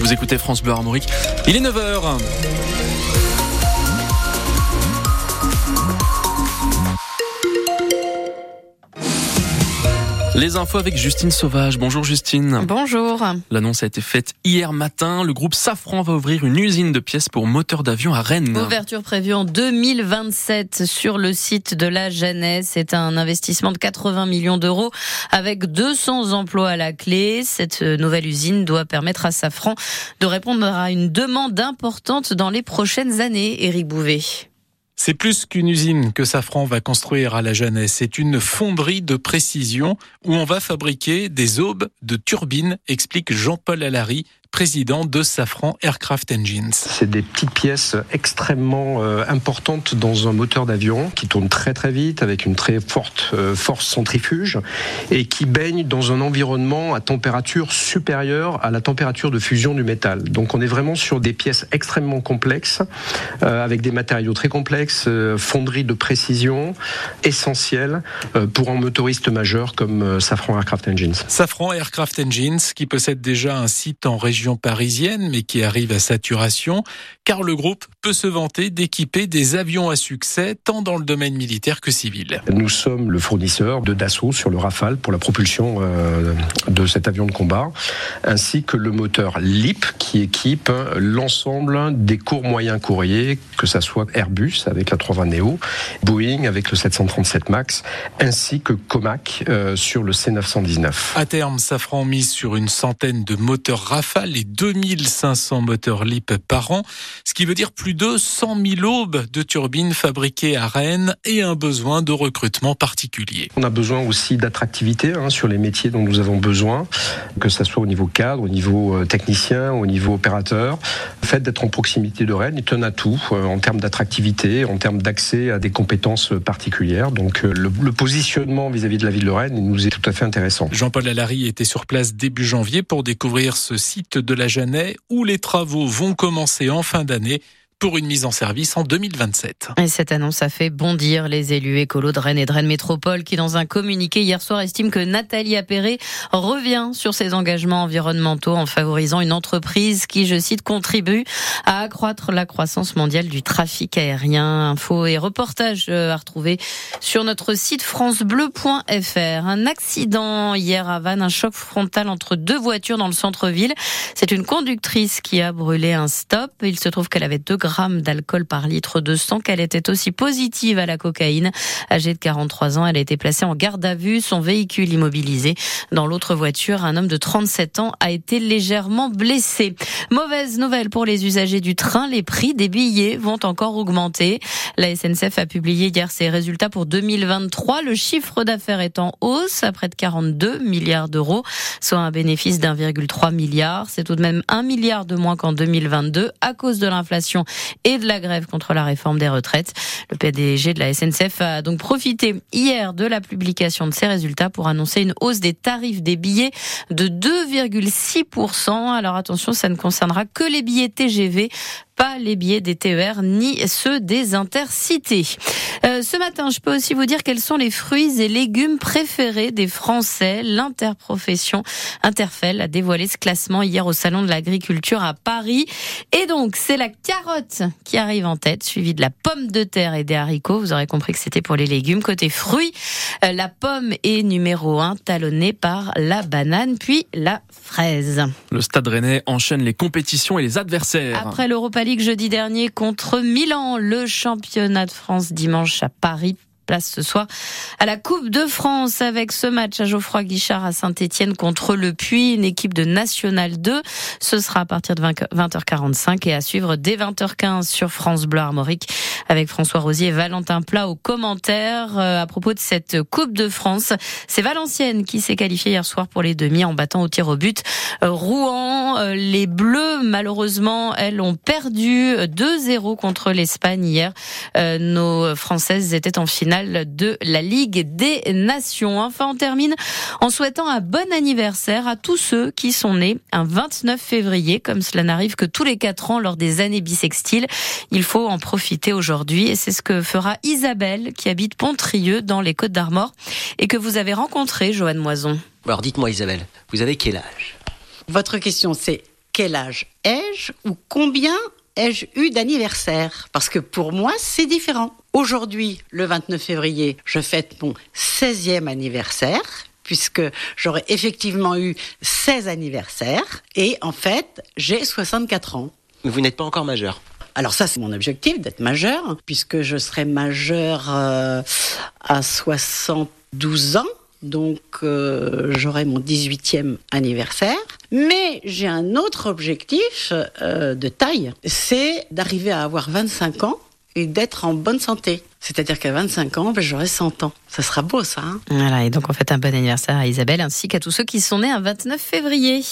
Vous écoutez France Bleu Armorique. Il est 9h. Les infos avec Justine Sauvage. Bonjour Justine. Bonjour. L'annonce a été faite hier matin. Le groupe Safran va ouvrir une usine de pièces pour moteurs d'avion à Rennes. Ouverture prévue en 2027 sur le site de la Jeunesse. C'est un investissement de 80 millions d'euros avec 200 emplois à la clé. Cette nouvelle usine doit permettre à Safran de répondre à une demande importante dans les prochaines années. Éric Bouvet. C'est plus qu'une usine que Safran va construire à la jeunesse. C'est une fonderie de précision où on va fabriquer des aubes de turbines, explique Jean-Paul Allary, président de Safran Aircraft Engines. C'est des petites pièces extrêmement euh, importantes dans un moteur d'avion qui tourne très très vite avec une très forte euh, force centrifuge et qui baigne dans un environnement à température supérieure à la température de fusion du métal. Donc on est vraiment sur des pièces extrêmement complexes euh, avec des matériaux très complexes, fonderies de précision essentielles pour un motoriste majeur comme Safran Aircraft Engines. Safran Aircraft Engines qui possède déjà un site en région parisienne, mais qui arrive à saturation, car le groupe peut se vanter d'équiper des avions à succès, tant dans le domaine militaire que civil. Nous sommes le fournisseur de Dassault sur le Rafale pour la propulsion euh, de cet avion de combat, ainsi que le moteur LIP qui équipe l'ensemble des cours moyens courriers, que ce soit Airbus avec la 320 Neo, Boeing avec le 737 MAX, ainsi que Comac euh, sur le C919. À terme, Safran mise sur une centaine de moteurs Rafale les 2500 moteurs LIP par an, ce qui veut dire plus de 100 000 aubes de turbines fabriquées à Rennes et un besoin de recrutement particulier. On a besoin aussi d'attractivité hein, sur les métiers dont nous avons besoin, que ce soit au niveau cadre, au niveau euh, technicien, au niveau opérateur. Le fait d'être en proximité de Rennes est un atout euh, en termes d'attractivité, en termes d'accès à des compétences particulières. Donc euh, le, le positionnement vis-à-vis de la ville de Rennes nous est tout à fait intéressant. Jean-Paul Allary était sur place début janvier pour découvrir ce site de la Jeannet où les travaux vont commencer en fin d'année pour une mise en service en 2027. Et cette annonce a fait bondir les élus écolos de Rennes et de Rennes Métropole qui, dans un communiqué hier soir, estiment que Nathalie Appéré revient sur ses engagements environnementaux en favorisant une entreprise qui, je cite, contribue à accroître la croissance mondiale du trafic aérien. Info et reportage euh, à retrouver sur notre site francebleu.fr. Un accident hier à Vannes, un choc frontal entre deux voitures dans le centre-ville. C'est une conductrice qui a brûlé un stop. Il se trouve qu'elle avait deux grammes d'alcool par litre de sang, qu'elle était aussi positive à la cocaïne. Âgée de 43 ans, elle a été placée en garde à vue, son véhicule immobilisé. Dans l'autre voiture, un homme de 37 ans a été légèrement blessé. Mauvaise nouvelle pour les usagers du train, les prix des billets vont encore augmenter. La SNCF a publié hier ses résultats pour 2023. Le chiffre d'affaires est en hausse à près de 42 milliards d'euros, soit un bénéfice d'1,3 milliard. C'est tout de même un milliard de moins qu'en 2022 à cause de l'inflation et de la grève contre la réforme des retraites. Le PDG de la SNCF a donc profité hier de la publication de ces résultats pour annoncer une hausse des tarifs des billets de 2,6%. Alors attention, ça ne concernera que les billets TGV pas les billets des TER ni ceux des intercités. Euh, ce matin, je peux aussi vous dire quels sont les fruits et légumes préférés des Français. L'interprofession Interfell a dévoilé ce classement hier au Salon de l'Agriculture à Paris. Et donc, c'est la carotte qui arrive en tête, suivie de la pomme de terre et des haricots. Vous aurez compris que c'était pour les légumes. Côté fruits, euh, la pomme est numéro un, talonnée par la banane, puis la fraise. Le Stade Rennais enchaîne les compétitions et les adversaires. Après l'Europa Jeudi dernier contre Milan, le championnat de France dimanche à Paris. Place ce soir à la Coupe de France avec ce match à Geoffroy Guichard à Saint-Etienne contre le Puy, une équipe de National 2. Ce sera à partir de 20h45 et à suivre dès 20h15 sur France Bleu Armorique avec François Rosier et Valentin Plat aux commentaires euh, à propos de cette Coupe de France. C'est Valenciennes qui s'est qualifiée hier soir pour les demi en battant au tir au but euh, Rouen. Euh, les Bleus, malheureusement, elles ont perdu 2-0 contre l'Espagne hier. Nos Françaises étaient en finale de la Ligue des Nations. Enfin, on termine en souhaitant un bon anniversaire à tous ceux qui sont nés un 29 février, comme cela n'arrive que tous les quatre ans lors des années bissextiles. Il faut en profiter aujourd'hui et c'est ce que fera Isabelle qui habite Pontrieux dans les Côtes d'Armor et que vous avez rencontré, Joanne Moison. Alors dites-moi Isabelle, vous avez quel âge? Votre question c'est quel âge ai-je ou combien ai-je eu d'anniversaire? Parce que pour moi, c'est différent. Aujourd'hui, le 29 février, je fête mon 16e anniversaire puisque j'aurais effectivement eu 16 anniversaires et en fait, j'ai 64 ans. Vous n'êtes pas encore majeur alors ça, c'est mon objectif, d'être majeur, puisque je serai majeur euh, à 72 ans. Donc euh, j'aurai mon 18e anniversaire. Mais j'ai un autre objectif euh, de taille, c'est d'arriver à avoir 25 ans et d'être en bonne santé. C'est-à-dire qu'à 25 ans, ben, j'aurai 100 ans. Ça sera beau, ça. Hein voilà, et donc on fait un bon anniversaire à Isabelle ainsi qu'à tous ceux qui sont nés un 29 février.